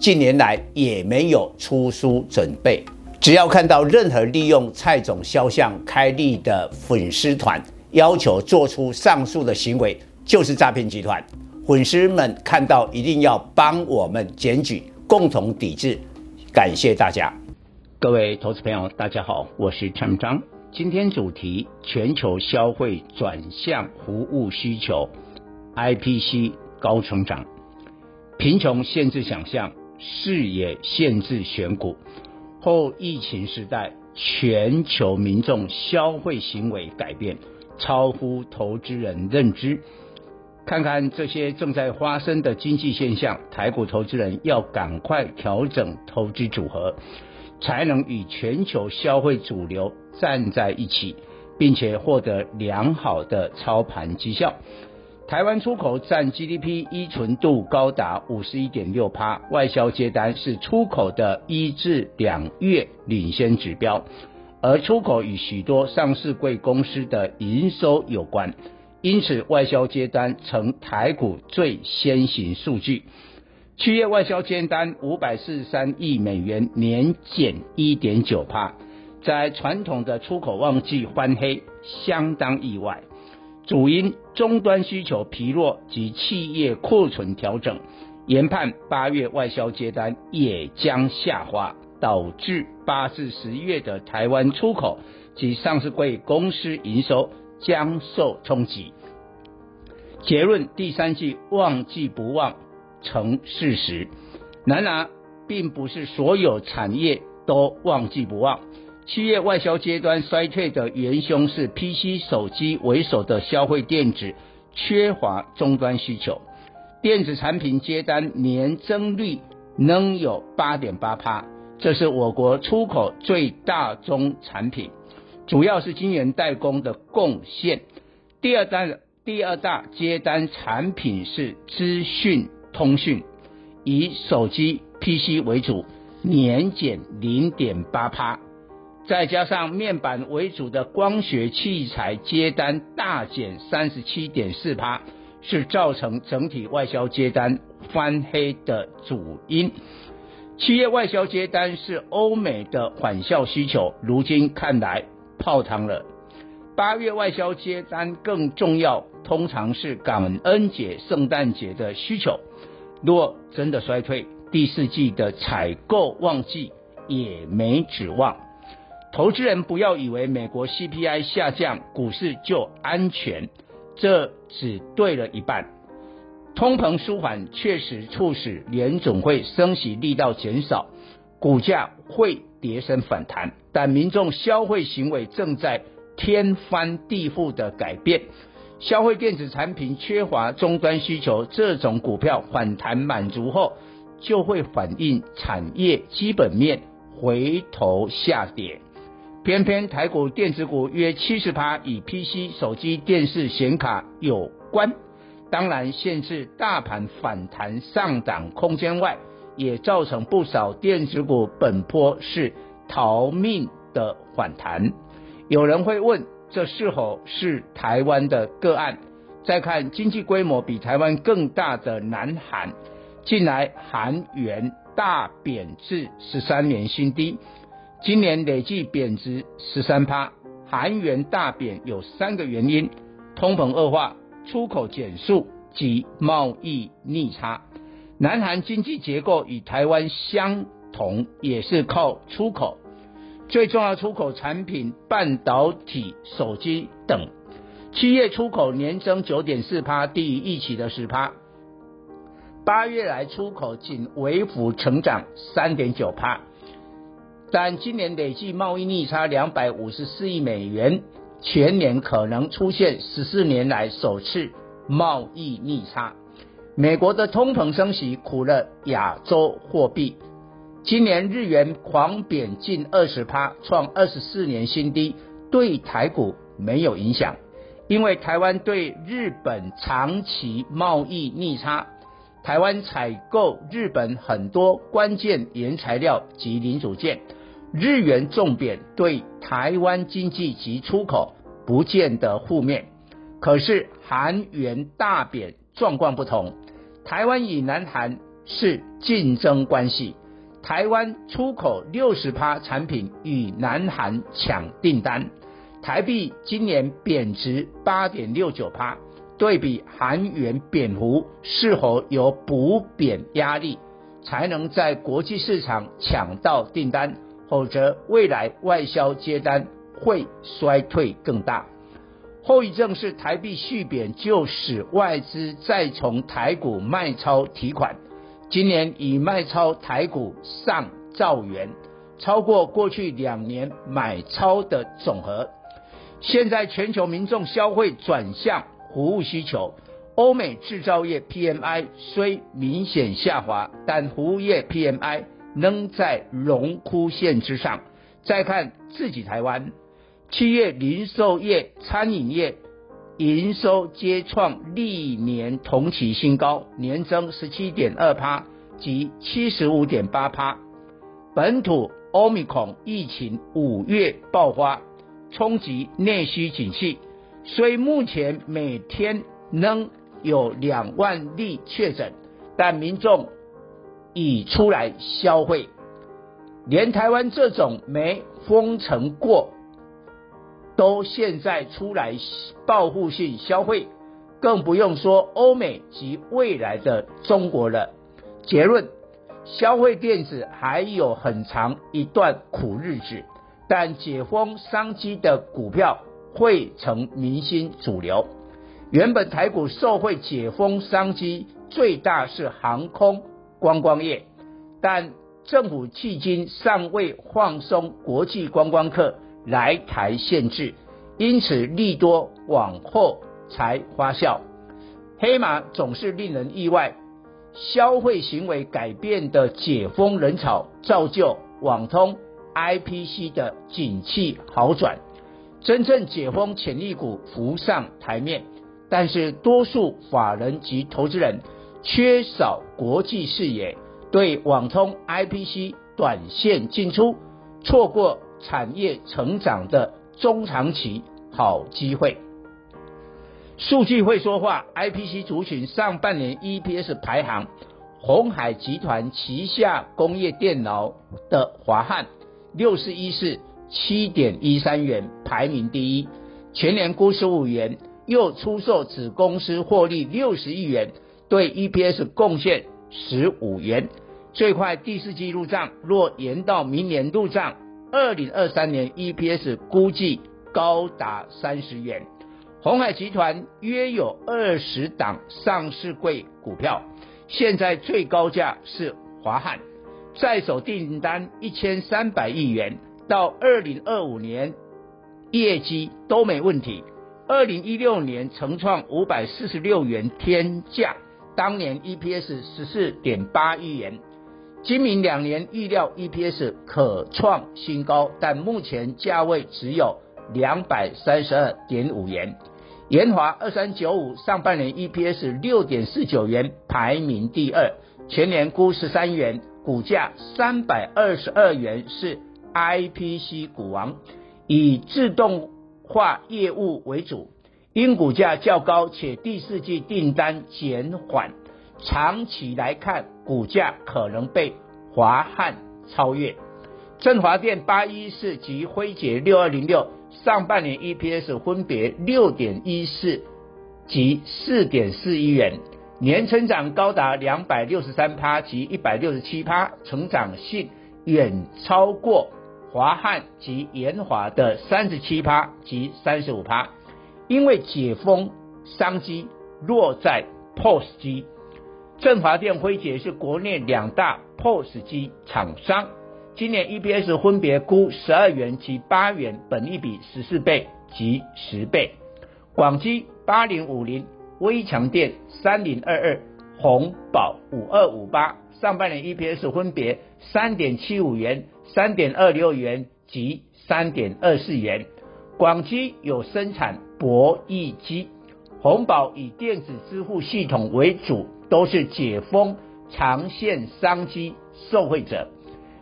近年来也没有出书准备。只要看到任何利用蔡总肖像开立的粉丝团，要求做出上述的行为，就是诈骗集团。粉丝们看到一定要帮我们检举，共同抵制。感谢大家。各位投资朋友，大家好，我是陈章。今天主题：全球消费转向服务需求，IPC 高成长。贫穷限制想象，视野限制选股。后疫情时代，全球民众消费行为改变，超乎投资人认知。看看这些正在发生的经济现象，台股投资人要赶快调整投资组合。才能与全球消费主流站在一起，并且获得良好的操盘绩效。台湾出口占 GDP 依存度高达五十一点六趴，外销接单是出口的一至两月领先指标，而出口与许多上市贵公司的营收有关，因此外销接单成台股最先行数据。七月外销接单五百四十三亿美元，年减一点九趴，在传统的出口旺季翻黑，相当意外。主因终端需求疲弱及企业库存调整，研判八月外销接单也将下滑，导致八至十月的台湾出口及上市柜公司营收将受冲击。结论：第三季旺季不旺。成事实，然而并不是所有产业都旺季不旺。七月外销阶段衰退的元凶是 PC 手机为首的消费电子缺乏终端需求，电子产品接单年增率仍有八点八趴，这是我国出口最大宗产品，主要是晶圆代工的贡献。第二大第二大接单产品是资讯。通讯以手机 PC 为主，年减零点八趴，再加上面板为主的光学器材接单大减三十七点四趴，是造成整体外销接单翻黑的主因。七月外销接单是欧美的返校需求，如今看来泡汤了。八月外销接单更重要，通常是感恩节、圣诞节的需求。若真的衰退，第四季的采购旺季也没指望。投资人不要以为美国 CPI 下降，股市就安全，这只对了一半。通膨舒缓确实促使联总会升息力道减少，股价会跌升反弹，但民众消费行为正在天翻地覆的改变。消费电子产品缺乏终端需求，这种股票反弹满足后，就会反映产业基本面回头下跌。偏偏台股电子股约七十趴与 PC、手机、电视、显卡有关，当然限制大盘反弹上涨空间外，也造成不少电子股本波是逃命的反弹。有人会问，这是否是台湾的个案？再看经济规模比台湾更大的南韩，近来韩元大贬至十三年新低，今年累计贬值十三趴。韩元大贬有三个原因：通膨恶化、出口减速及贸易逆差。南韩经济结构与台湾相同，也是靠出口。最重要出口产品半导体、手机等，七月出口年增九点四趴，低于预期的十趴。八月来出口仅微幅成长三点九趴，但今年累计贸易逆差两百五十四亿美元，全年可能出现十四年来首次贸易逆差。美国的通膨升息苦了亚洲货币，今年日元狂贬近二十趴，创二十四年新低，对台股没有影响，因为台湾对日本长期贸易逆差，台湾采购日本很多关键原材料及零组件，日元重贬对台湾经济及出口不见得负面，可是韩元大贬。状况不同，台湾与南韩是竞争关系，台湾出口六十趴产品与南韩抢订单，台币今年贬值八点六九趴，对比韩元贬幅，是否有补贬压力，才能在国际市场抢到订单，否则未来外销接单会衰退更大。后遗症是台币续贬，就使外资再从台股卖超提款，今年已卖超台股上兆元，超过过去两年买超的总和。现在全球民众消费转向服务需求，欧美制造业 PMI 虽明显下滑，但服务业 PMI 仍在荣枯线之上。再看自己台湾。七月零售业、餐饮业营收皆创历年同期新高，年增十七点二趴及七十五点八趴。本土 Omicron 疫情五月爆发，冲击内需景气，虽目前每天仍有两万例确诊，但民众已出来消费，连台湾这种没封城过。都现在出来报复性消费，更不用说欧美及未来的中国了。结论：消费电子还有很长一段苦日子，但解封商机的股票会成明星主流。原本台股受惠解封商机最大是航空观光业，但政府迄今尚未放松国际观光客。来台限制，因此利多往后才发酵。黑马总是令人意外，消费行为改变的解封人潮，造就网通 IPC 的景气好转，真正解封潜力股浮上台面。但是多数法人及投资人缺少国际视野，对网通 IPC 短线进出，错过。产业成长的中长期好机会，数据会说话。IPC 族群上半年 EPS 排行，鸿海集团旗下工业电脑的华汉六十一是七点一三元排名第一，全年估十五元，又出售子公司获利六十亿元，对 EPS 贡献十五元，最快第四季入账，若延到明年入账。二零二三年 EPS 估计高达三十元，鸿海集团约有二十档上市柜股票，现在最高价是华汉，在手订单一千三百亿元，到二零二五年业绩都没问题。二零一六年曾创五百四十六元天价，当年 EPS 十四点八亿元。今明两年预料 EPS 可创新高，但目前价位只有两百三十二点五元。延华二三九五上半年 EPS 六点四九元，排名第二，全年估十三元，股价三百二十二元，是 IPC 股王，以自动化业务为主，因股价较高且第四季订单减缓。长期来看，股价可能被华汉超越。振华电八一四及辉捷六二零六上半年 EPS 分别六点一四及四点四一元，年成长高达两百六十三趴及一百六十七趴，成长性远超过华汉及延华的三十七趴及三十五趴。因为解封商机落在 POS 机。振华电、辉捷是国内两大 POS 机厂商，今年 EPS 分别估十二元及八元，本益比十四倍及十倍。广基八零五零、微强电三零二二、红宝五二五八，上半年 EPS 分别三点七五元、三点二六元及三点二四元。广基有生产博弈机，红宝以电子支付系统为主，都是解封长线商机受惠者，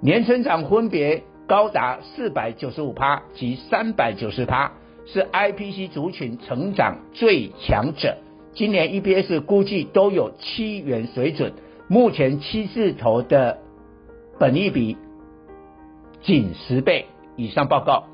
年成长分别高达四百九十五趴及三百九十趴，是 IPC 族群成长最强者。今年 EPS 估计都有七元水准，目前七字头的本益比仅十倍以上。报告。